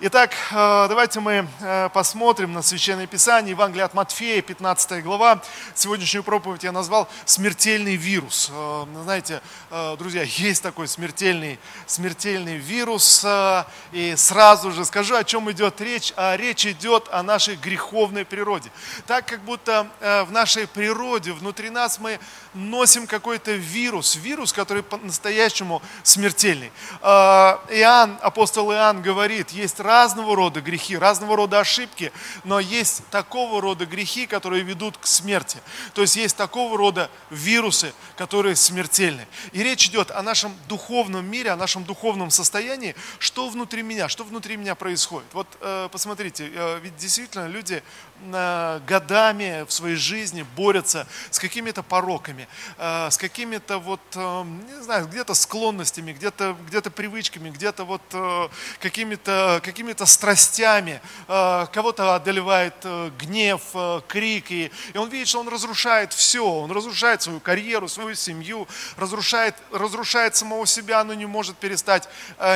Итак, э, давайте мы э, посмотрим на Священное Писание, Евангелие от Матфея, 15 глава. Сегодняшнюю проповедь я назвал «Смертельный вирус». Э, знаете, друзья, есть такой смертельный, смертельный вирус. И сразу же скажу, о чем идет речь. А речь идет о нашей греховной природе. Так, как будто в нашей природе, внутри нас мы носим какой-то вирус. Вирус, который по-настоящему смертельный. Иоанн, апостол Иоанн говорит, есть разного рода грехи, разного рода ошибки, но есть такого рода грехи, которые ведут к смерти. То есть есть такого рода вирусы, которые смертельны. И речь идет о нашем духовном мире, о нашем духовном состоянии, что внутри меня, что внутри меня происходит. Вот э, посмотрите, э, ведь действительно люди э, годами в своей жизни борются с какими-то пороками, с какими-то вот, не знаю, где-то склонностями, где-то где привычками, где-то вот какими-то какими страстями, э, кого-то одолевает э, гнев, э, крик, и, и он видит, что он разрушает все, он разрушает свою карьеру, свою семью, разрушает, разрушает самого себя, но не может перестать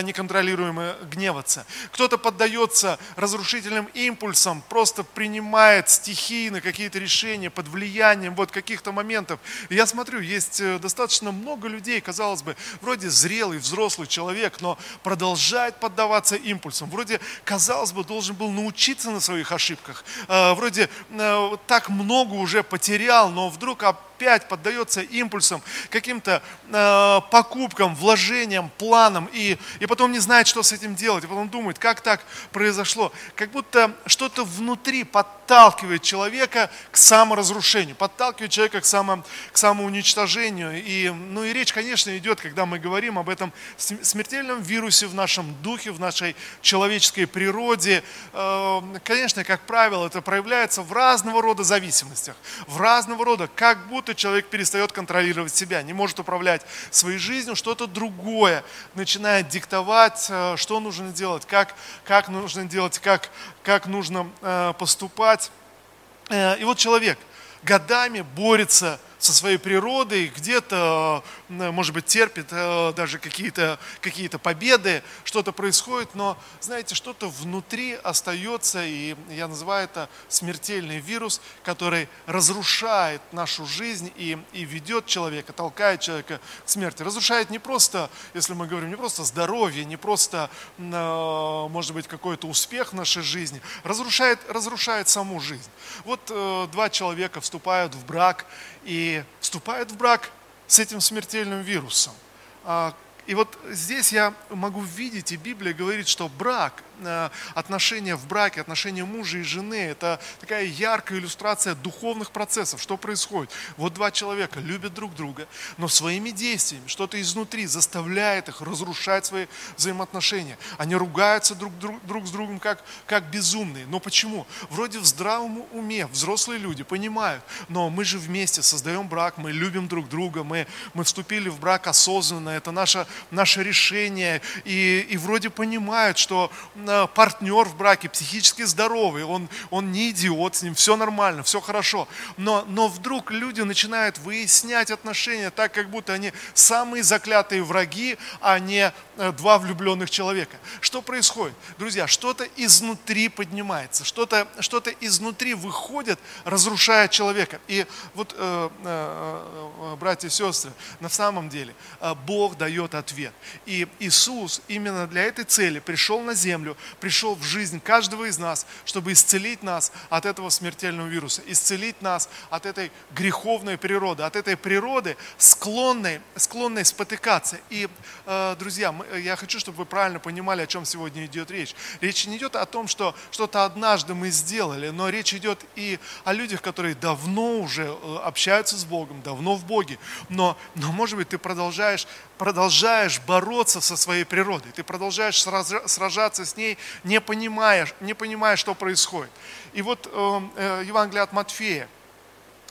неконтролируемо гневаться. Кто-то поддается разрушительным импульсам, просто принимает стихийно какие-то решения под влиянием вот каких-то моментов. И я смотрю, есть достаточно много людей, казалось бы, вроде зрелый, взрослый человек, но продолжает поддаваться импульсам. Вроде вроде, казалось бы, должен был научиться на своих ошибках. Э, вроде э, так много уже потерял, но вдруг опять поддается импульсам, каким-то э, покупкам, вложениям, планам, и, и потом не знает, что с этим делать, и потом думает, как так произошло. Как будто что-то внутри подталкивает человека к саморазрушению, подталкивает человека к, само, к самоуничтожению. И, ну и речь, конечно, идет, когда мы говорим об этом смертельном вирусе в нашем духе, в нашей человеческой природе. Э, конечно, как правило, это проявляется в разного рода зависимостях, в разного рода, как будто что человек перестает контролировать себя, не может управлять своей жизнью, что-то другое начинает диктовать, э, что нужно делать, как, как нужно делать, как, как нужно э, поступать. Э, и вот человек годами борется со своей природой, где-то, э, может быть, терпит э, даже какие-то какие победы, что-то происходит, но, знаете, что-то внутри остается, и я называю это смертельный вирус, который разрушает нашу жизнь и, и ведет человека, толкает человека к смерти. Разрушает не просто, если мы говорим, не просто здоровье, не просто, э, может быть, какой-то успех в нашей жизни, разрушает, разрушает саму жизнь. Вот два человека вступают в брак, и вступают в брак с этим смертельным вирусом. А, и вот здесь я могу видеть, и Библия говорит, что брак отношения в браке, отношения мужа и жены, это такая яркая иллюстрация духовных процессов. Что происходит? Вот два человека любят друг друга, но своими действиями что-то изнутри заставляет их разрушать свои взаимоотношения. Они ругаются друг, друг, друг с другом как, как безумные. Но почему? Вроде в здравом уме взрослые люди понимают, но мы же вместе создаем брак, мы любим друг друга, мы, мы вступили в брак осознанно, это наше, наше решение, и, и вроде понимают, что партнер в браке психически здоровый, он, он не идиот, с ним все нормально, все хорошо. Но, но вдруг люди начинают выяснять отношения так, как будто они самые заклятые враги, а не э, два влюбленных человека. Что происходит? Друзья, что-то изнутри поднимается, что-то что изнутри выходит, разрушая человека. И вот, э, э, э, братья и сестры, на самом деле э, Бог дает ответ. И Иисус именно для этой цели пришел на землю, пришел в жизнь каждого из нас, чтобы исцелить нас от этого смертельного вируса, исцелить нас от этой греховной природы, от этой природы, склонной, склонной спотыкаться. И, э, друзья, я хочу, чтобы вы правильно понимали, о чем сегодня идет речь. Речь не идет о том, что что-то однажды мы сделали, но речь идет и о людях, которые давно уже э, общаются с Богом, давно в Боге, но, но может быть, ты продолжаешь продолжаешь бороться со своей природой, ты продолжаешь сражаться с ней, не понимая, не понимая что происходит. И вот э, э, Евангелие от Матфея,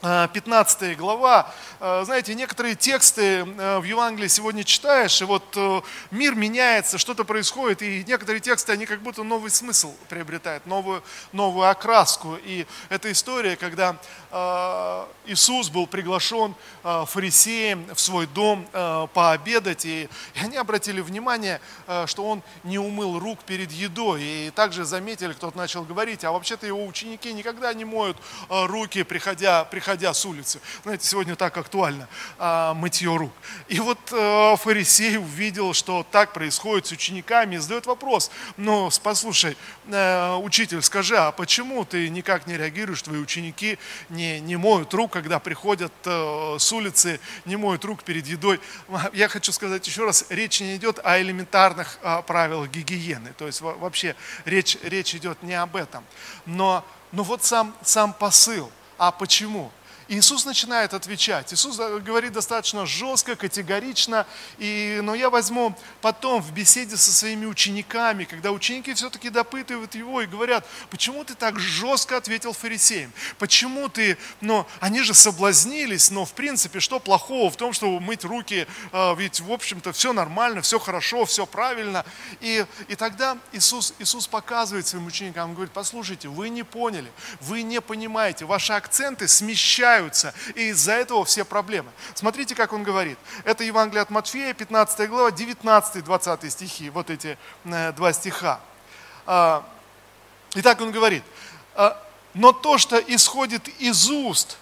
15 э, глава. Э, знаете, некоторые тексты э, в Евангелии сегодня читаешь, и вот мир меняется, что-то происходит, и некоторые тексты, они как будто новый смысл приобретают, новую, новую окраску. И эта история, когда Иисус был приглашен фарисеем в свой дом пообедать, и они обратили внимание, что он не умыл рук перед едой. И также заметили, кто-то начал говорить, а вообще-то его ученики никогда не моют руки, приходя, приходя проходя с улицы. Знаете, сегодня так актуально а, мытье рук. И вот а, фарисей увидел, что так происходит с учениками, и задает вопрос, ну, послушай, а, учитель, скажи, а почему ты никак не реагируешь, твои ученики не, не моют рук, когда приходят а, с улицы, не моют рук перед едой? Я хочу сказать еще раз, речь не идет о элементарных а, правилах гигиены, то есть вообще речь, речь идет не об этом. Но, но вот сам, сам посыл. А почему? Иисус начинает отвечать. Иисус говорит достаточно жестко, категорично. И, но я возьму потом в беседе со своими учениками, когда ученики все-таки допытывают его и говорят, почему ты так жестко ответил фарисеям? Почему ты, ну, они же соблазнились, но в принципе, что плохого в том, чтобы мыть руки, а, ведь в общем-то все нормально, все хорошо, все правильно. И, и тогда Иисус, Иисус показывает своим ученикам, он говорит, послушайте, вы не поняли, вы не понимаете, ваши акценты смещают теряются, и из-за этого все проблемы. Смотрите, как он говорит. Это Евангелие от Матфея, 15 глава, 19-20 стихи, вот эти э, два стиха. А, итак, он говорит, «А, но то, что исходит из уст,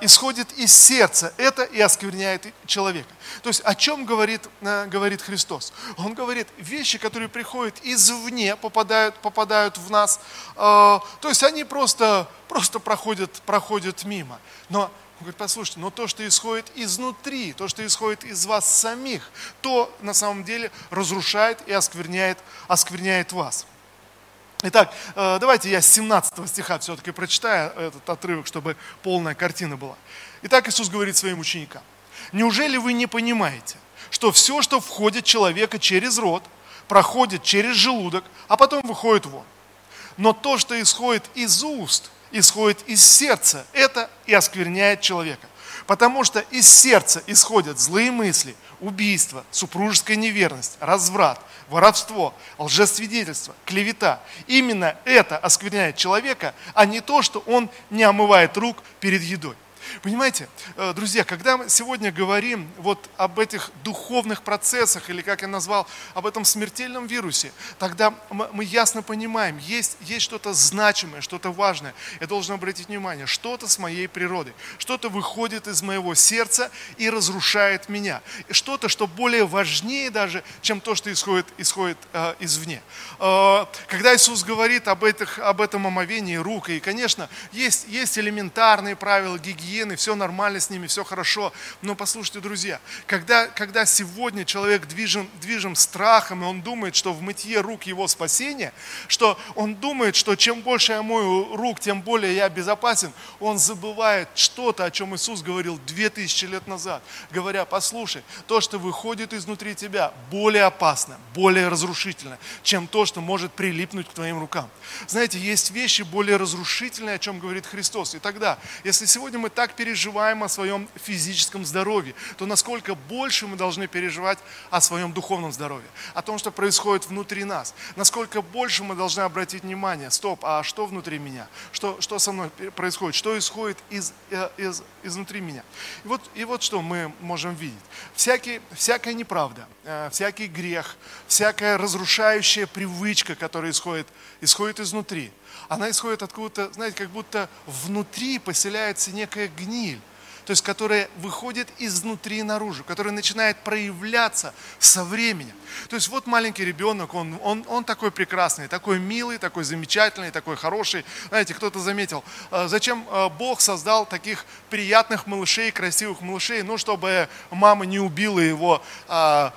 исходит из сердца, это и оскверняет человека. То есть о чем говорит, э, говорит Христос? Он говорит, вещи, которые приходят извне, попадают, попадают в нас, то есть они просто, просто проходят, проходят мимо. Но он говорит, послушайте, но то, что исходит изнутри, то, что исходит из вас самих, то на самом деле разрушает и оскверняет, оскверняет вас. Итак, э, давайте я с 17 стиха все-таки прочитаю этот отрывок, чтобы полная картина была. Итак, Иисус говорит своим ученикам, неужели вы не понимаете, что все, что входит человека через рот, проходит через желудок, а потом выходит вон. Но то, что исходит из уст, исходит из сердца. Это и оскверняет человека. Потому что из сердца исходят злые мысли, убийство, супружеская неверность, разврат, воровство, лжесвидетельство, клевета. Именно это оскверняет человека, а не то, что он не омывает рук перед едой. Понимаете, э, друзья, когда мы сегодня говорим вот об этих духовных процессах, или как я назвал, об этом смертельном вирусе, тогда мы ясно понимаем, есть, есть что-то значимое, что-то важное. Я должен обратить внимание, что-то с моей природы, что-то выходит из моего сердца и разрушает меня. Что-то, что более важнее даже, чем то, что исходит, исходит э, извне. Э, когда Иисус говорит об, этих, об этом омовении рук, и, конечно, есть, есть элементарные правила гигиены, гигиены, все нормально с ними, все хорошо. Но послушайте, друзья, когда, когда сегодня человек движим, движим страхом, и он думает, что в мытье рук его спасение, что он думает, что чем больше я мою рук, тем более я безопасен, он забывает что-то, о чем Иисус говорил 2000 лет назад, говоря, послушай, то, что выходит изнутри тебя, более опасно, более разрушительно, чем то, что может прилипнуть к твоим рукам. Знаете, есть вещи более разрушительные, о чем говорит Христос. И тогда, если сегодня мы так так переживаем о своем физическом здоровье, то насколько больше мы должны переживать о своем духовном здоровье, о том, что происходит внутри нас. Насколько больше мы должны обратить внимание, стоп, а что внутри меня? Что, что со мной происходит? Что исходит из, э, из, изнутри меня? И вот, и вот что мы можем видеть. Всякий, всякая неправда, э, всякий грех, всякая разрушающая привычка, которая исходит, исходит изнутри – она исходит откуда-то, знаете, как будто внутри поселяется некая гниль то есть которая выходит изнутри наружу, которая начинает проявляться со временем. То есть вот маленький ребенок, он, он, он такой прекрасный, такой милый, такой замечательный, такой хороший. Знаете, кто-то заметил, «А зачем а, Бог создал таких приятных малышей, красивых малышей, ну, чтобы мама не убила его, а,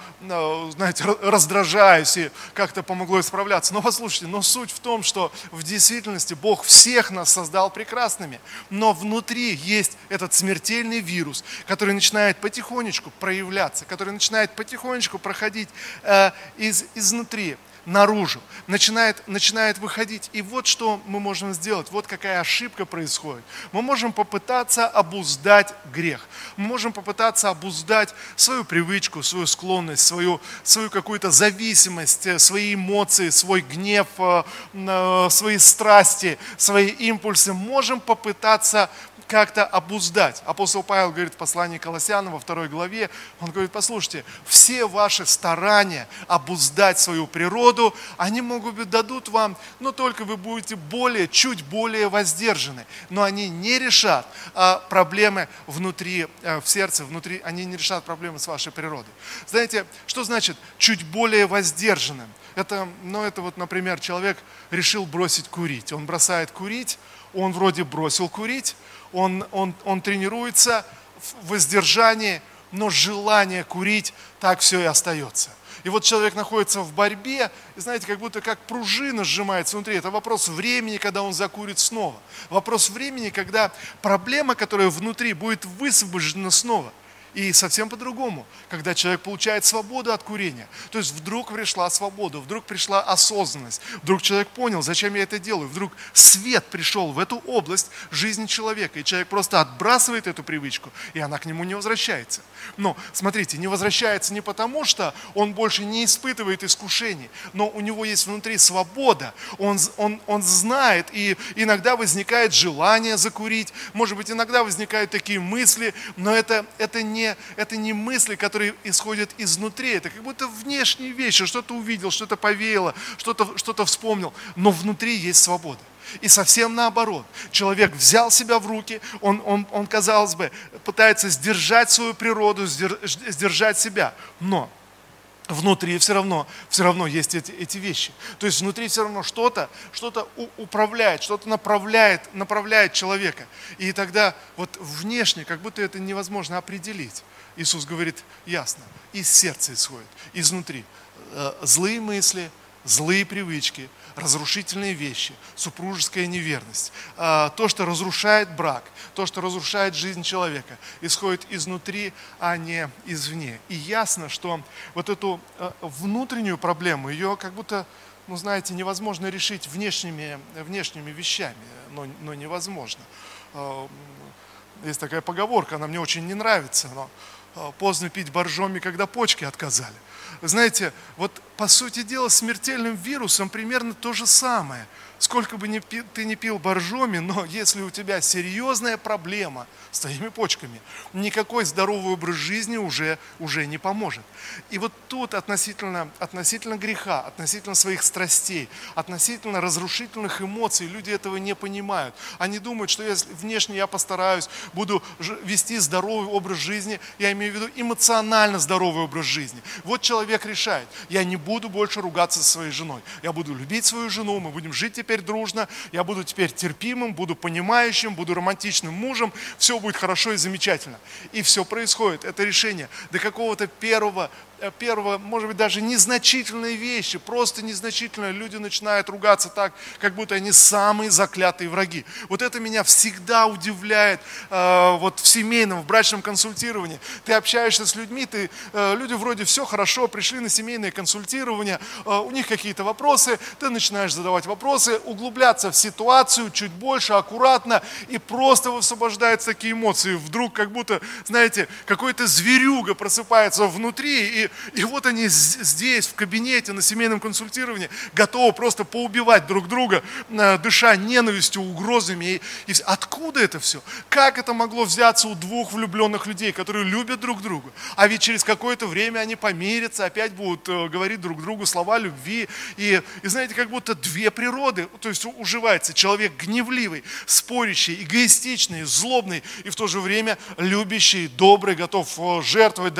знаете, раздражаясь и как-то помогло исправляться. Но послушайте, но суть в том, что в действительности Бог всех нас создал прекрасными, но внутри есть этот смертельный смертельный вирус, который начинает потихонечку проявляться, который начинает потихонечку проходить э, из, изнутри наружу, начинает, начинает выходить. И вот что мы можем сделать, вот какая ошибка происходит. Мы можем попытаться обуздать грех, мы можем попытаться обуздать свою привычку, свою склонность, свою, свою какую-то зависимость, э, свои эмоции, свой гнев, э, э, свои страсти, свои импульсы. Можем попытаться как-то обуздать. Апостол Павел говорит в послании Колоссянам во второй главе, он говорит, послушайте, все ваши старания обуздать свою природу, они могут быть дадут вам, но только вы будете более, чуть более воздержаны. Но они не решат а, проблемы внутри, а, в сердце, внутри, они не решат проблемы с вашей природой. Знаете, что значит чуть более воздержанным? Это, ну, это вот, например, человек решил бросить курить. Он бросает курить, он вроде бросил курить, он, он, он тренируется в воздержании, но желание курить так все и остается. И вот человек находится в борьбе, и знаете, как будто как пружина сжимается внутри. Это вопрос времени, когда он закурит снова. Вопрос времени, когда проблема, которая внутри, будет высвобождена снова. И совсем по-другому, когда человек получает свободу от курения. То есть вдруг пришла свобода, вдруг пришла осознанность, вдруг человек понял, зачем я это делаю, вдруг свет пришел в эту область жизни человека, и человек просто отбрасывает эту привычку, и она к нему не возвращается. Но, смотрите, не возвращается не потому, что он больше не испытывает искушений, но у него есть внутри свобода, он, он, он знает, и иногда возникает желание закурить, может быть, иногда возникают такие мысли, но это, это не не, это не мысли, которые исходят изнутри, это как будто внешние вещи, что-то увидел, что-то повеяло, что-то что вспомнил, но внутри есть свобода. И совсем наоборот. Человек взял себя в руки, он, он, он казалось бы, пытается сдержать свою природу, сдержать себя. Но внутри все равно, все равно есть эти, эти вещи. То есть внутри все равно что-то, что-то управляет, что-то направляет, направляет человека. И тогда вот внешне, как будто это невозможно определить. Иисус говорит ясно, из сердца исходит, изнутри. Э, злые мысли, злые привычки, разрушительные вещи, супружеская неверность, а, то, что разрушает брак, то, что разрушает жизнь человека, исходит изнутри, а не извне. И ясно, что вот эту а, внутреннюю проблему, ее как будто, ну знаете, невозможно решить внешними, внешними вещами, но, но невозможно. А, есть такая поговорка, она мне очень не нравится, но поздно пить боржоми, когда почки отказали. Знаете, вот по сути дела смертельным вирусом примерно то же самое – сколько бы ни ты не пил боржоми, но если у тебя серьезная проблема с твоими почками, никакой здоровый образ жизни уже, уже не поможет. И вот тут относительно, относительно греха, относительно своих страстей, относительно разрушительных эмоций, люди этого не понимают. Они думают, что если внешне я постараюсь, буду вести здоровый образ жизни, я имею в виду эмоционально здоровый образ жизни. Вот человек решает, я не буду больше ругаться со своей женой, я буду любить свою жену, мы будем жить теперь дружно, я буду теперь терпимым, буду понимающим, буду романтичным мужем, все будет хорошо и замечательно. И все происходит, это решение до какого-то первого первого, может быть, даже незначительные вещи, просто незначительные, люди начинают ругаться так, как будто они самые заклятые враги. Вот это меня всегда удивляет э, вот в семейном, в брачном консультировании. Ты общаешься с людьми, ты, э, люди вроде все хорошо, пришли на семейное консультирование, э, у них какие-то вопросы, ты начинаешь задавать вопросы, углубляться в ситуацию чуть больше, аккуратно, и просто высвобождаются такие эмоции. Вдруг как будто, знаете, какой-то зверюга просыпается внутри, и и, вот они здесь, в кабинете, на семейном консультировании, готовы просто поубивать друг друга, э, дыша ненавистью, угрозами. И, и откуда это все? Как это могло взяться у двух влюбленных людей, которые любят друг друга? А ведь через какое-то время они помирятся, опять будут э, говорить друг другу слова любви. И, и знаете, как будто две природы, то есть уживается человек гневливый, спорящий, эгоистичный, злобный и в то же время любящий, добрый, готов э, жертвовать,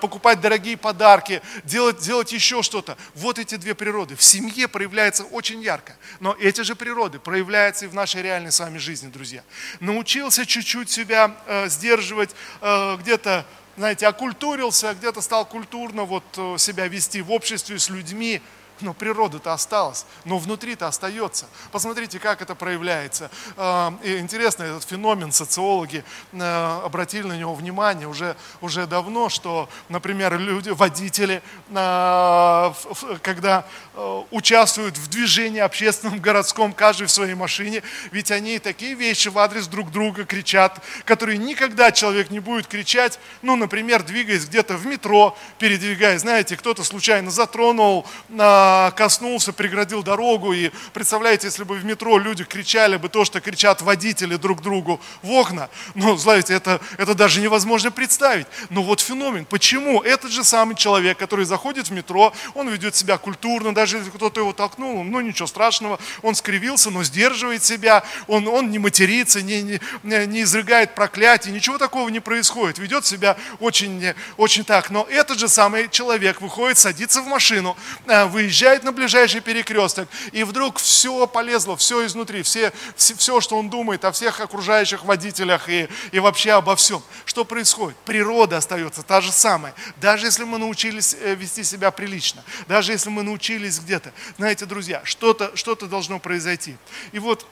покупать покупать дорогие подарки, делать, делать еще что-то. Вот эти две природы. В семье проявляется очень ярко. Но эти же природы проявляются и в нашей реальной с вами жизни, друзья. Научился чуть-чуть себя э, сдерживать, э, где-то, знаете, окультурился, где-то стал культурно вот э, себя вести в обществе с людьми. Но природа-то осталась, но внутри-то остается. Посмотрите, как это проявляется. А, и интересно, этот феномен социологи а, обратили на него внимание уже, уже давно, что, например, люди, водители, а, когда участвуют в движении общественном, городском, каждый в своей машине, ведь они такие вещи в адрес друг друга кричат, которые никогда человек не будет кричать, ну, например, двигаясь где-то в метро, передвигаясь, знаете, кто-то случайно затронул, коснулся, преградил дорогу. И представляете, если бы в метро люди кричали бы то, что кричат водители друг другу в окна, ну, знаете, это, это даже невозможно представить. Но вот феномен. Почему? Этот же самый человек, который заходит в метро, он ведет себя культурно, даже если кто-то его толкнул, ну, ничего страшного, он скривился, но сдерживает себя, он, он не матерится, не, не, не изрыгает проклятие, ничего такого не происходит, ведет себя очень, очень так. Но этот же самый человек выходит, садится в машину, э, выезжает выезжает на ближайший перекресток, и вдруг все полезло, все изнутри, все, все, все что он думает о всех окружающих водителях и, и вообще обо всем. Что происходит? Природа остается та же самая. Даже если мы научились э, вести себя прилично, даже если мы научились где-то. Знаете, друзья, что-то что должно произойти. И вот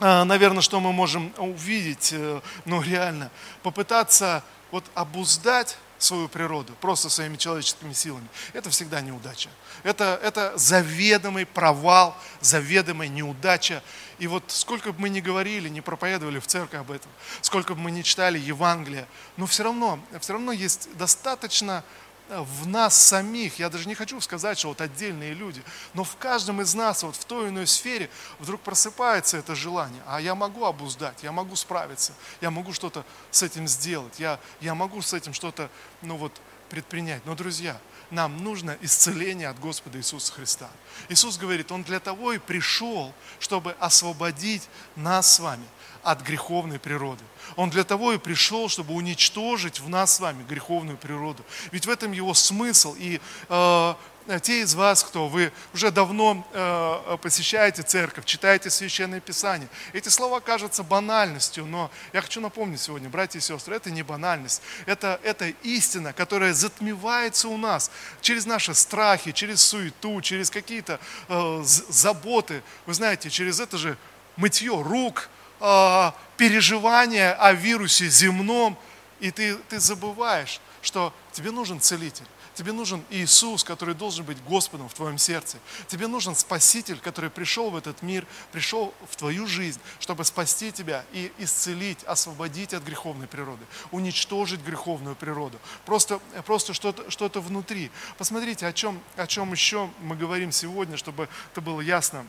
а, наверное, что мы можем увидеть, э, ну реально, попытаться вот обуздать свою природу просто своими человеческими силами, это всегда неудача. Это, это заведомый провал, заведомая неудача. И вот сколько бы мы ни говорили, не проповедовали в церкви об этом, сколько бы мы ни читали Евангелие, но все равно, все равно есть достаточно в нас самих, я даже не хочу сказать, что вот отдельные люди, но в каждом из нас вот в той или иной сфере вдруг просыпается это желание, а я могу обуздать, я могу справиться, я могу что-то с этим сделать, я, я могу с этим что-то, ну вот, предпринять. Но, друзья, нам нужно исцеление от Господа Иисуса Христа. Иисус говорит, Он для того и пришел, чтобы освободить нас с вами от греховной природы. Он для того и пришел, чтобы уничтожить в нас с вами греховную природу. Ведь в этом его смысл. И э, те из вас, кто вы уже давно э, посещаете церковь, читаете Священное Писание, эти слова кажутся банальностью, но я хочу напомнить сегодня, братья и сестры, это не банальность, это, это истина, которая затмевается у нас через наши страхи, через суету, через какие-то э, заботы, вы знаете, через это же мытье рук, э, переживание о вирусе земном, и ты, ты забываешь, что тебе нужен целитель. Тебе нужен Иисус, который должен быть Господом в твоем сердце. Тебе нужен Спаситель, который пришел в этот мир, пришел в твою жизнь, чтобы спасти тебя и исцелить, освободить от греховной природы, уничтожить греховную природу. Просто, просто что-то что внутри. Посмотрите, о чем, о чем еще мы говорим сегодня, чтобы это было ясно,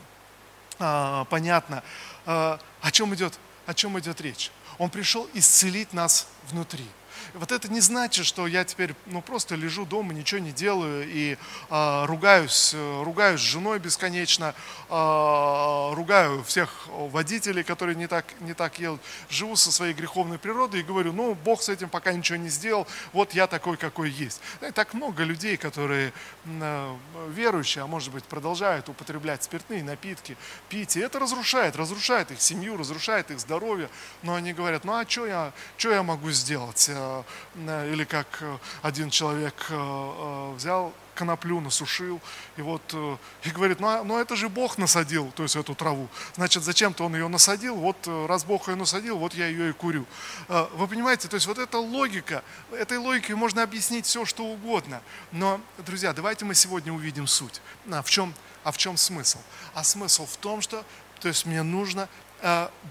а, понятно, а, о чем идет, о чем идет речь. Он пришел исцелить нас внутри. Вот это не значит, что я теперь ну, просто лежу дома, ничего не делаю и э, ругаюсь, ругаюсь с женой бесконечно, э, ругаю всех водителей, которые не так, не так едут, живу со своей греховной природой и говорю, ну, Бог с этим пока ничего не сделал, вот я такой, какой есть. И так много людей, которые э, верующие, а может быть, продолжают употреблять спиртные напитки, пить, и это разрушает, разрушает их семью, разрушает их здоровье, но они говорят, ну, а что я, что я могу сделать? Э, или как э, один человек э, взял коноплю, насушил, и вот, и говорит, ну, а, ну это же Бог насадил, то есть эту траву, значит, зачем-то он ее насадил, вот раз Бог ее насадил, вот я ее и курю. Вы понимаете, то есть вот эта логика, этой логикой можно объяснить все, что угодно, но, друзья, давайте мы сегодня увидим суть. А в чем, а в чем смысл? А смысл в том, что то есть мне нужно Э,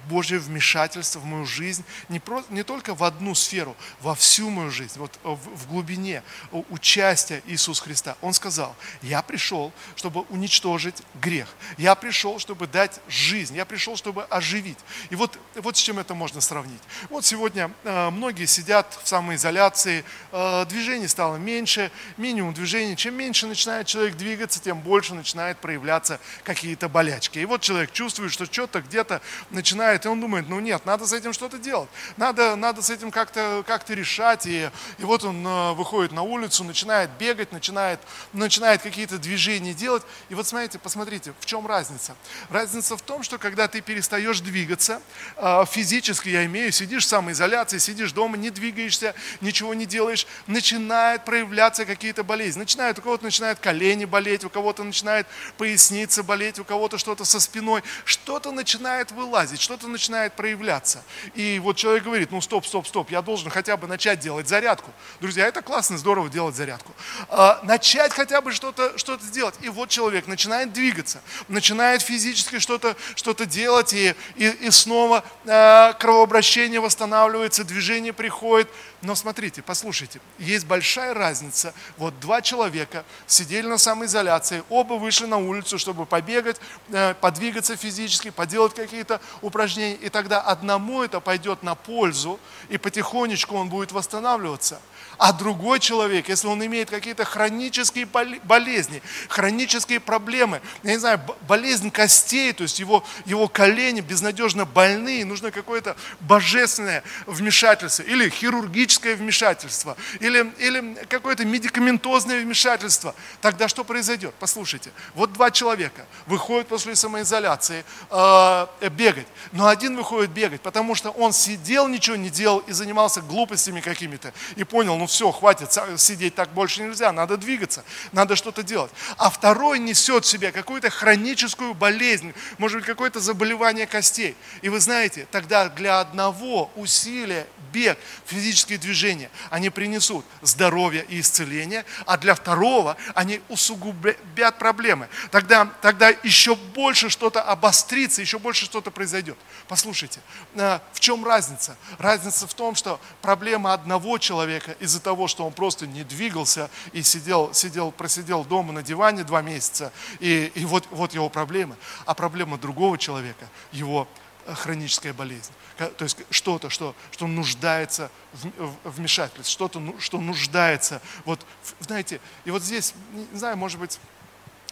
Божье вмешательство в мою жизнь, не, про, не только в одну сферу, во всю мою жизнь, вот в, в глубине участия Иисуса Христа. Он сказал, я пришел, чтобы уничтожить грех. Я пришел, чтобы дать жизнь. Я пришел, чтобы оживить. И вот, вот с чем это можно сравнить. Вот сегодня э, многие сидят в самоизоляции, э, движений стало меньше, минимум движений. Чем меньше начинает человек двигаться, тем больше начинает проявляться какие-то болячки. И вот человек чувствует, что что-то где-то начинает, и он думает, ну нет, надо с этим что-то делать, надо, надо с этим как-то как решать, и, и вот он э, выходит на улицу, начинает бегать, начинает, начинает какие-то движения делать, и вот смотрите, посмотрите, в чем разница? Разница в том, что когда ты перестаешь двигаться, э, физически я имею, сидишь в самоизоляции, сидишь дома, не двигаешься, ничего не делаешь, начинает проявляться какие-то болезни, начинают, у кого-то начинают колени болеть, у кого-то начинает поясница болеть, у кого-то что-то со спиной, что-то начинает вылазить, что-то начинает проявляться. И вот человек говорит, ну стоп, стоп, стоп, я должен хотя бы начать делать зарядку. Друзья, это классно, здорово делать зарядку. А, начать хотя бы что-то что сделать. И вот человек начинает двигаться, начинает физически что-то что делать, и, и, и снова а, кровообращение восстанавливается, движение приходит. Но смотрите, послушайте, есть большая разница. Вот два человека сидели на самоизоляции, оба вышли на улицу, чтобы побегать, э, подвигаться физически, поделать какие-то упражнения. И тогда одному это пойдет на пользу, и потихонечку он будет восстанавливаться. А другой человек, если он имеет какие-то хронические болезни, хронические проблемы, я не знаю, болезнь костей, то есть его, его колени безнадежно больные, нужно какое-то божественное вмешательство, или хирургическое вмешательство, или, или какое-то медикаментозное вмешательство, тогда что произойдет? Послушайте, вот два человека выходят после самоизоляции э, бегать, но один выходит бегать, потому что он сидел, ничего не делал и занимался глупостями какими-то, и понял, ну все, хватит, сидеть так больше нельзя, надо двигаться, надо что-то делать. А второй несет в себе какую-то хроническую болезнь, может быть, какое-то заболевание костей. И вы знаете, тогда для одного усилия, бег, физические движения, они принесут здоровье и исцеление, а для второго они усугубят проблемы. Тогда, тогда еще больше что-то обострится, еще больше что-то произойдет. Послушайте, э, в чем разница? Разница в том, что проблема одного человека из из-за того, что он просто не двигался и сидел, сидел, просидел дома на диване два месяца, и, и вот, вот его проблемы. А проблема другого человека, его э, хроническая болезнь. То есть что-то, что, что нуждается в вмешательстве, что-то, ну, что нуждается. Вот, знаете, и вот здесь, не знаю, может быть,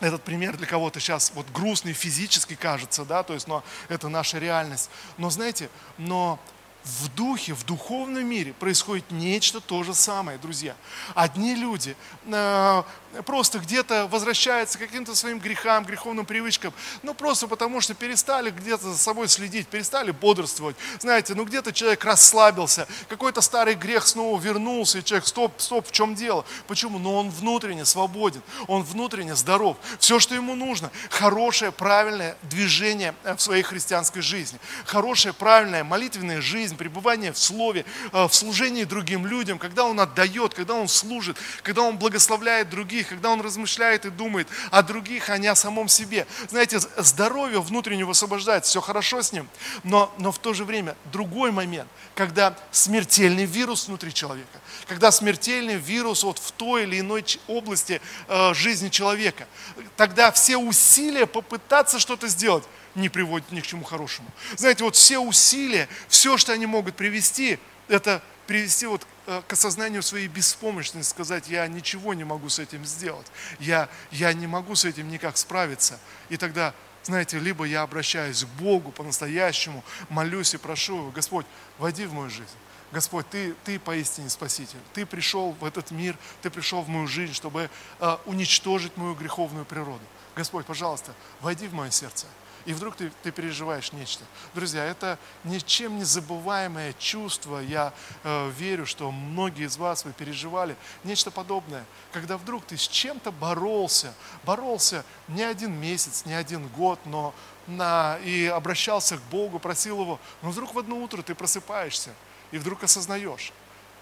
этот пример для кого-то сейчас вот грустный физически кажется, да, то есть, но это наша реальность. Но знаете, но в духе, в духовном мире происходит нечто то же самое, друзья. Одни люди э, просто где-то возвращаются к каким-то своим грехам, греховным привычкам, ну просто потому что перестали где-то за собой следить, перестали бодрствовать. Знаете, ну где-то человек расслабился, какой-то старый грех снова вернулся, и человек, стоп, стоп, в чем дело? Почему? Но он внутренне свободен, он внутренне здоров. Все, что ему нужно, хорошее, правильное движение в своей христианской жизни, хорошая, правильная молитвенная жизнь, пребывание в Слове, э, в служении другим людям, когда он отдает, когда он служит, когда он благословляет других, других, когда он размышляет и думает о других, а не о самом себе. Знаете, здоровье внутреннего высвобождается, все хорошо с ним, но, но в то же время другой момент, когда смертельный вирус внутри человека, когда смертельный вирус вот в той или иной области э, жизни человека, тогда все усилия попытаться что-то сделать, не приводят ни к чему хорошему. Знаете, вот все усилия, все, что они могут привести, это привести вот Э, к осознанию своей беспомощности, сказать, я ничего не могу с этим сделать, я, я не могу с этим никак справиться. И тогда, знаете, либо я обращаюсь к Богу по-настоящему, молюсь и прошу Его, Господь, войди в мою жизнь. Господь, ты, ты поистине Спаситель. Ты пришел в этот мир, Ты пришел в мою жизнь, чтобы э, уничтожить мою греховную природу. Господь, пожалуйста, войди в мое сердце и вдруг ты, ты переживаешь нечто. Друзья, это ничем не забываемое чувство. Я э, верю, что многие из вас вы переживали нечто подобное, когда вдруг ты с чем-то боролся, боролся не один месяц, не один год, но на, и обращался к Богу, просил Его, но вдруг в одно утро ты просыпаешься и вдруг осознаешь,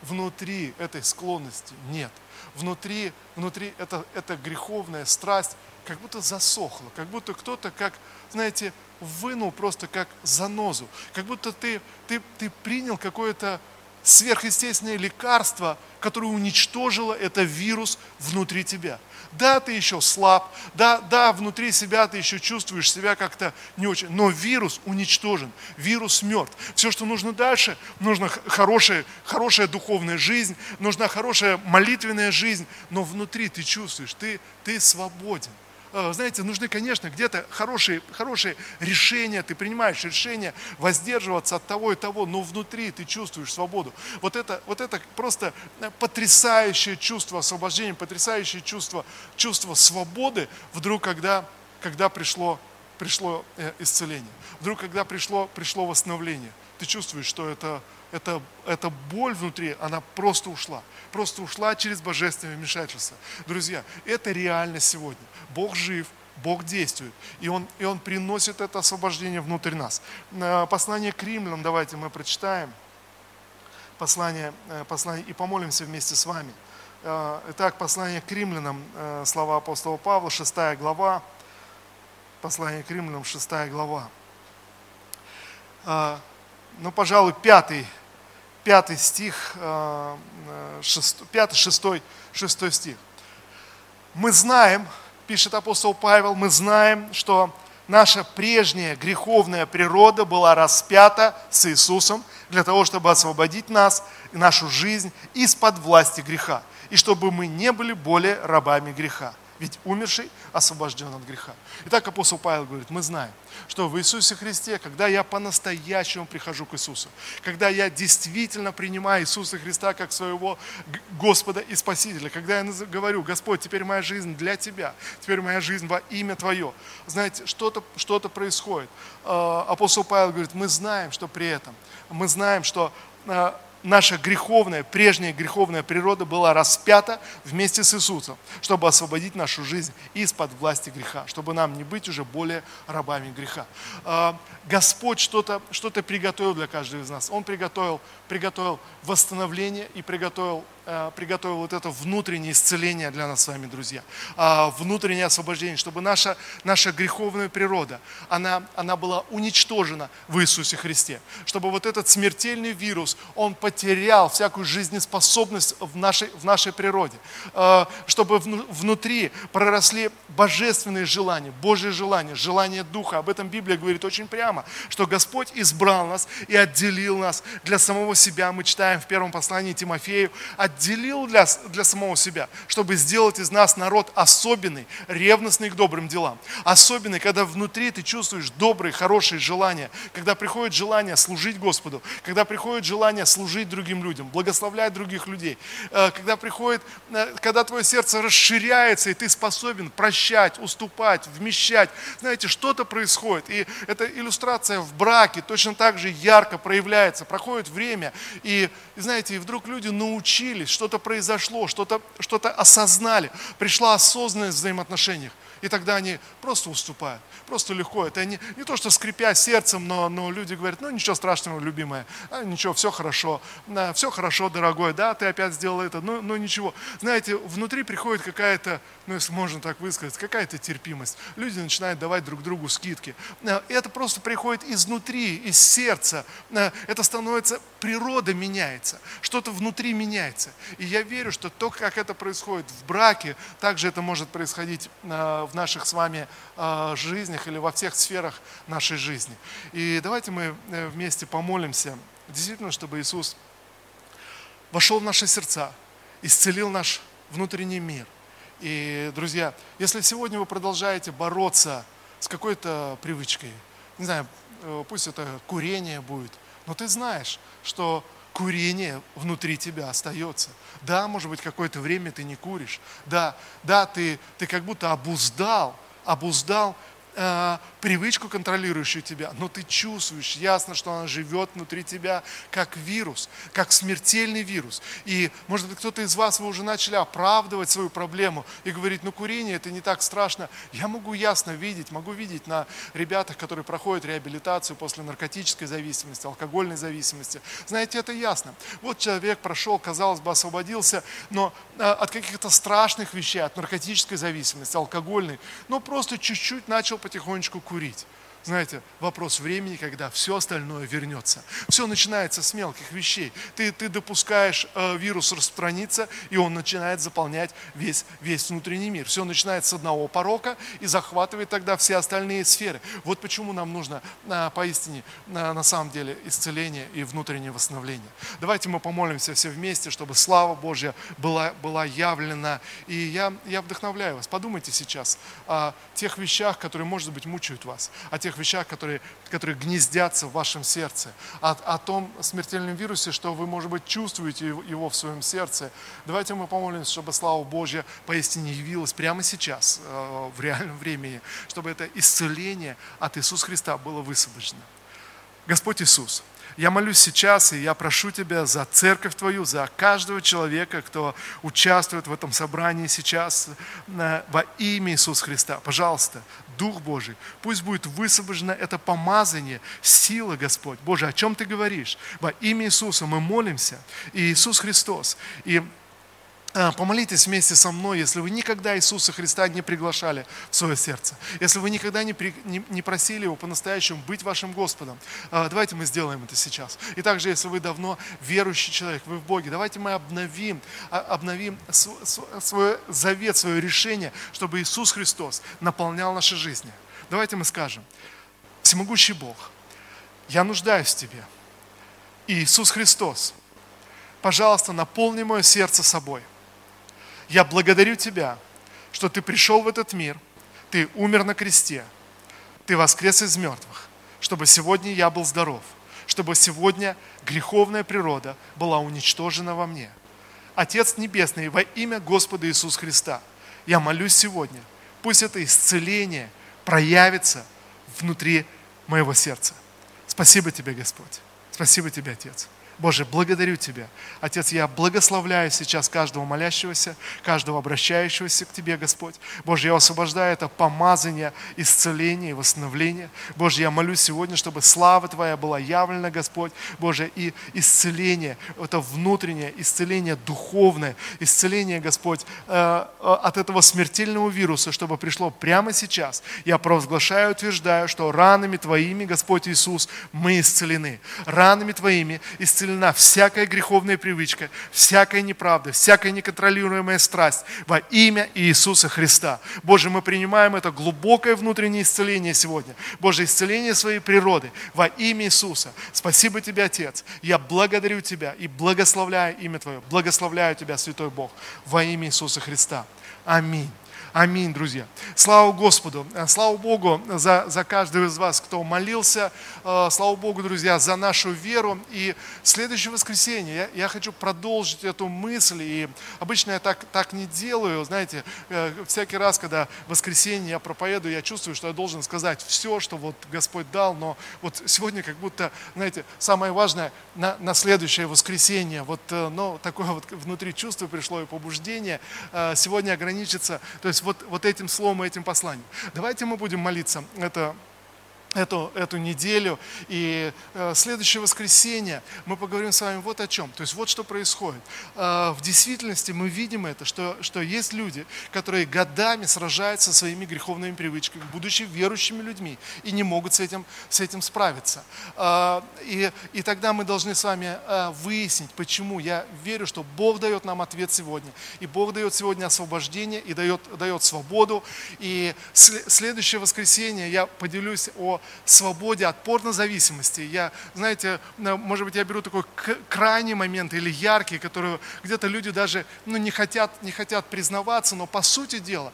внутри этой склонности нет. Внутри, внутри это, это греховная страсть как будто засохла, как будто кто-то, как, знаете, вынул просто как занозу, как будто ты, ты, ты принял какое-то сверхъестественное лекарство, которое уничтожило этот вирус внутри тебя. Да, ты еще слаб, да, да, внутри себя ты еще чувствуешь себя как-то не очень, но вирус уничтожен, вирус мертв. Все, что нужно дальше, нужна хорошая, хорошая духовная жизнь, нужна хорошая молитвенная жизнь, но внутри ты чувствуешь, ты, ты свободен знаете, нужны, конечно, где-то хорошие, хорошие решения, ты принимаешь решение воздерживаться от того и того, но внутри ты чувствуешь свободу. Вот это, вот это просто потрясающее чувство освобождения, потрясающее чувство, чувство свободы, вдруг, когда, когда пришло, пришло э, исцеление, вдруг, когда пришло, пришло восстановление, ты чувствуешь, что это, это, эта боль внутри, она просто ушла. Просто ушла через божественное вмешательство. Друзья, это реальность сегодня. Бог жив, Бог действует, и Он, и он приносит это освобождение внутрь нас. Послание к римлянам давайте мы прочитаем. Послание, э, послание и помолимся вместе с вами. Э, итак, послание к римлянам, э, слова апостола Павла, 6 глава. Послание к римлянам, 6 глава. Ну, пожалуй, пятый пятый стих, э, пятый, шестой, шестой стих. Мы знаем, пишет апостол Павел, мы знаем, что наша прежняя греховная природа была распята с Иисусом для того, чтобы освободить нас и нашу жизнь из-под власти греха, и чтобы мы не были более рабами греха. Ведь умерший освобожден от греха. Итак, апостол Павел говорит, мы знаем, что в Иисусе Христе, когда я по-настоящему прихожу к Иисусу, когда я действительно принимаю Иисуса Христа как своего Господа и Спасителя, когда я говорю, Господь, теперь моя жизнь для Тебя, теперь моя жизнь во имя Твое, знаете, что-то что происходит. А, апостол Павел говорит, мы знаем, что при этом, мы знаем, что а, наша греховная, прежняя греховная природа была распята вместе с Иисусом, чтобы освободить нашу жизнь из-под власти греха, чтобы нам не быть уже более рабами греха. А, Господь что-то что приготовил для каждого из нас. Он приготовил, приготовил восстановление и приготовил приготовил вот это внутреннее исцеление для нас с вами, друзья, а, внутреннее освобождение, чтобы наша, наша греховная природа, она, она была уничтожена в Иисусе Христе, чтобы вот этот смертельный вирус, он потерял всякую жизнеспособность в нашей, в нашей природе, а, чтобы внутри проросли божественные желания, Божьи желания, желания Духа. Об этом Библия говорит очень прямо, что Господь избрал нас и отделил нас для самого себя. Мы читаем в первом послании Тимофею, отделил для, для самого себя, чтобы сделать из нас народ особенный, ревностный к добрым делам. Особенный, когда внутри ты чувствуешь добрые, хорошие желания, когда приходит желание служить Господу, когда приходит желание служить другим людям, благословлять других людей, э, когда приходит, э, когда твое сердце расширяется, и ты способен прощать, уступать, вмещать. Знаете, что-то происходит. И эта иллюстрация в браке точно так же ярко проявляется. Проходит время, и, знаете, и вдруг люди научились изменились, что-то произошло, что-то что осознали, пришла осознанность в взаимоотношениях. И тогда они просто уступают, просто легко. Это не, не то, что скрипя сердцем, но, но люди говорят, ну ничего страшного, любимая, а, ничего, все хорошо, да, все хорошо, дорогой, да, ты опять сделал это, ну, ну ничего. Знаете, внутри приходит какая-то, ну если можно так высказать, какая-то терпимость. Люди начинают давать друг другу скидки. Э, это просто приходит изнутри, из сердца. Э, это становится, природа меняется, что-то внутри меняется. И я верю, что то, как это происходит в браке, также это может происходить э, в в наших с вами а, жизнях или во всех сферах нашей жизни. И давайте мы э, вместе помолимся, действительно, чтобы Иисус вошел в наши сердца, исцелил наш внутренний мир. И, друзья, если сегодня вы продолжаете бороться с какой-то привычкой, не знаю, э, пусть это курение будет, но ты знаешь, что курение внутри тебя остается. Да, может быть, какое-то время ты не куришь. Да, да, ты, ты как будто обуздал, обуздал э, привычку, контролирующую тебя, но ты чувствуешь ясно, что она живет внутри тебя как вирус, как смертельный вирус. И, может быть, кто-то из вас, вы уже начали оправдывать свою проблему и говорить, ну, курение это не так страшно. Я могу ясно видеть, могу видеть на ребятах, которые проходят реабилитацию после наркотической зависимости, алкогольной зависимости. Знаете, это ясно. Вот человек прошел, казалось бы, освободился, но э, от каких-то страшных вещей, от наркотической зависимости, алкогольной, но просто чуть-чуть начал потихонечку курить. Знаете, вопрос времени, когда все остальное вернется. Все начинается с мелких вещей. Ты, ты допускаешь э, вирус распространиться, и он начинает заполнять весь, весь внутренний мир. Все начинается с одного порока и захватывает тогда все остальные сферы. Вот почему нам нужно э, поистине, э, на самом деле, исцеление и внутреннее восстановление. Давайте мы помолимся все вместе, чтобы слава Божья была, была явлена. И я, я вдохновляю вас. Подумайте сейчас о тех вещах, которые, может быть, мучают вас, о тех вещах, которые, которые гнездятся в вашем сердце, о, о том смертельном вирусе, что вы, может быть, чувствуете его в своем сердце. Давайте мы помолимся, чтобы слава Божья поистине явилась прямо сейчас, э, в реальном времени, чтобы это исцеление от Иисуса Христа было высвобождено. Господь Иисус, я молюсь сейчас, и я прошу Тебя за церковь Твою, за каждого человека, кто участвует в этом собрании сейчас э, во имя Иисуса Христа. Пожалуйста, Дух Божий, пусть будет высвобождено это помазание, сила, Господь. Боже, о чем Ты говоришь? Во имя Иисуса мы молимся, и Иисус Христос. И Помолитесь вместе со мной, если вы никогда Иисуса Христа не приглашали в свое сердце, если вы никогда не, при, не, не просили Его по-настоящему быть вашим Господом. А, давайте мы сделаем это сейчас. И также, если вы давно верующий человек, вы в Боге, давайте мы обновим, а, обновим свой завет, свое решение, чтобы Иисус Христос наполнял наши жизни. Давайте мы скажем, всемогущий Бог, я нуждаюсь в Тебе. И Иисус Христос, пожалуйста, наполни мое сердце собой – я благодарю Тебя, что Ты пришел в этот мир, Ты умер на кресте, Ты воскрес из мертвых, чтобы сегодня я был здоров, чтобы сегодня греховная природа была уничтожена во мне. Отец Небесный, во имя Господа Иисуса Христа, я молюсь сегодня, пусть это исцеление проявится внутри моего сердца. Спасибо Тебе, Господь. Спасибо Тебе, Отец. Боже, благодарю Тебя. Отец, я благословляю сейчас каждого молящегося, каждого обращающегося к Тебе, Господь. Боже, я освобождаю это помазание, исцеление и восстановление. Боже, я молюсь сегодня, чтобы слава Твоя была явлена, Господь. Боже, и исцеление, это внутреннее исцеление духовное, исцеление, Господь, э, э, от этого смертельного вируса, чтобы пришло прямо сейчас. Я провозглашаю, утверждаю, что ранами Твоими, Господь Иисус, мы исцелены. Ранами Твоими исцелены исцелена всякая греховная привычка, всякая неправда, всякая неконтролируемая страсть во имя Иисуса Христа. Боже, мы принимаем это глубокое внутреннее исцеление сегодня. Боже, исцеление своей природы во имя Иисуса. Спасибо Тебе, Отец. Я благодарю Тебя и благословляю имя Твое. Благословляю Тебя, Святой Бог, во имя Иисуса Христа. Аминь. Аминь, друзья. Слава Господу. Э, слава Богу за, за каждого из вас, кто молился. Э, слава Богу, друзья, за нашу веру. И следующее воскресенье я, я хочу продолжить эту мысль. И обычно я так, так не делаю. Знаете, э, всякий раз, когда воскресенье я проповедую, я чувствую, что я должен сказать все, что вот Господь дал. Но вот сегодня как будто, знаете, самое важное на, на следующее воскресенье. Вот ну, такое вот внутри чувство пришло и побуждение. Сегодня ограничиться. То есть вот, вот этим словом и этим посланием. Давайте мы будем молиться. Это эту, эту неделю. И э, следующее воскресенье мы поговорим с вами вот о чем. То есть вот что происходит. Э, в действительности мы видим это, что, что есть люди, которые годами сражаются со своими греховными привычками, будучи верующими людьми, и не могут с этим, с этим справиться. Э, и, и тогда мы должны с вами э, выяснить, почему. Я верю, что Бог дает нам ответ сегодня. И Бог дает сегодня освобождение, и дает, дает свободу. И следующее воскресенье я поделюсь о свободе от порнозависимости. Я, знаете, может быть, я беру такой крайний момент или яркий, который где-то люди даже ну, не, хотят, не хотят признаваться, но по сути дела,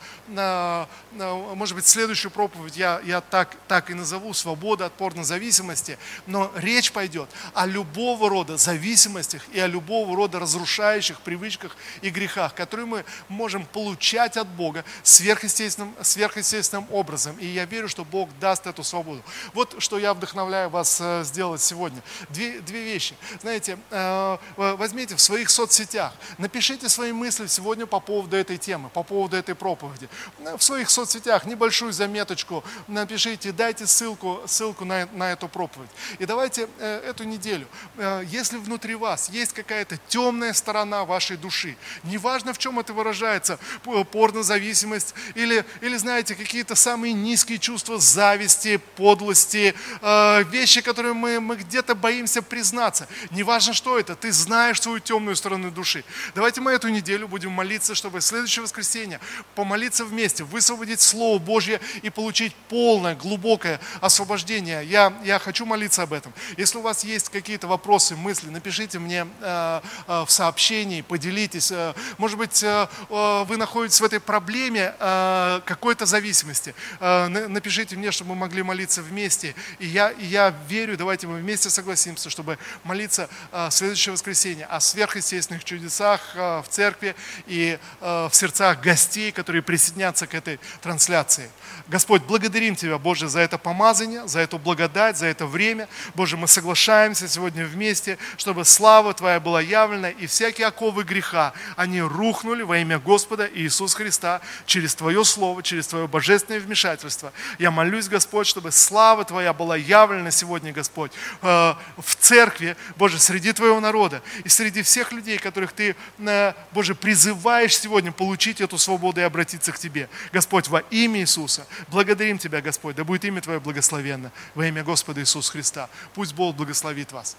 может быть, следующую проповедь я, я так, так и назову «Свобода от порнозависимости», но речь пойдет о любого рода зависимостях и о любого рода разрушающих привычках и грехах, которые мы можем получать от Бога сверхъестественным, сверхъестественным образом. И я верю, что Бог даст эту свободу свободу. Вот что я вдохновляю вас э, сделать сегодня. Две, две вещи. Знаете, э, возьмите в своих соцсетях, напишите свои мысли сегодня по поводу этой темы, по поводу этой проповеди. Э, в своих соцсетях небольшую заметочку напишите, дайте ссылку, ссылку на, на эту проповедь. И давайте эту неделю, если внутри вас есть какая-то темная сторона вашей души, неважно в чем это выражается, порнозависимость или, или знаете, какие-то самые низкие чувства зависти, подлости, э, вещи, которые мы, мы где-то боимся признаться. Неважно, что это, ты знаешь свою темную сторону души. Давайте мы эту неделю будем молиться, чтобы в следующее воскресенье помолиться вместе, высвободить Слово Божье и получить полное, глубокое освобождение. Я, я хочу молиться об этом. Если у вас есть какие-то вопросы, мысли, напишите мне э, э, в сообщении, поделитесь. Э, может быть, э, э, вы находитесь в этой проблеме какой-то зависимости. Напишите мне, чтобы мы могли молиться вместе. И я, и я верю, давайте мы вместе согласимся, чтобы молиться э, в следующее воскресенье о сверхъестественных чудесах э, в церкви и в сердцах гостей, которые присоединятся к этой трансляции. Господь, благодарим Тебя, Боже, за это помазание, за эту благодать, за это время. Боже, мы соглашаемся сегодня вместе, чтобы слава Твоя была явлена, и всякие оковы греха, они рухнули во имя Господа Иисуса Христа через Твое Слово, через Твое божественное вмешательство. Я молюсь, Господь, чтобы слава Твоя была явлена сегодня, Господь, э, в церкви, Боже, среди Твоего народа и среди всех людей, которых Ты, э, Боже, призываешь сегодня получить эту свободу и обратиться к Тебе. Господь, во имя Иисуса, благодарим Тебя, Господь, да будет имя Твое благословенно во имя Господа Иисуса Христа. Пусть Бог благословит вас.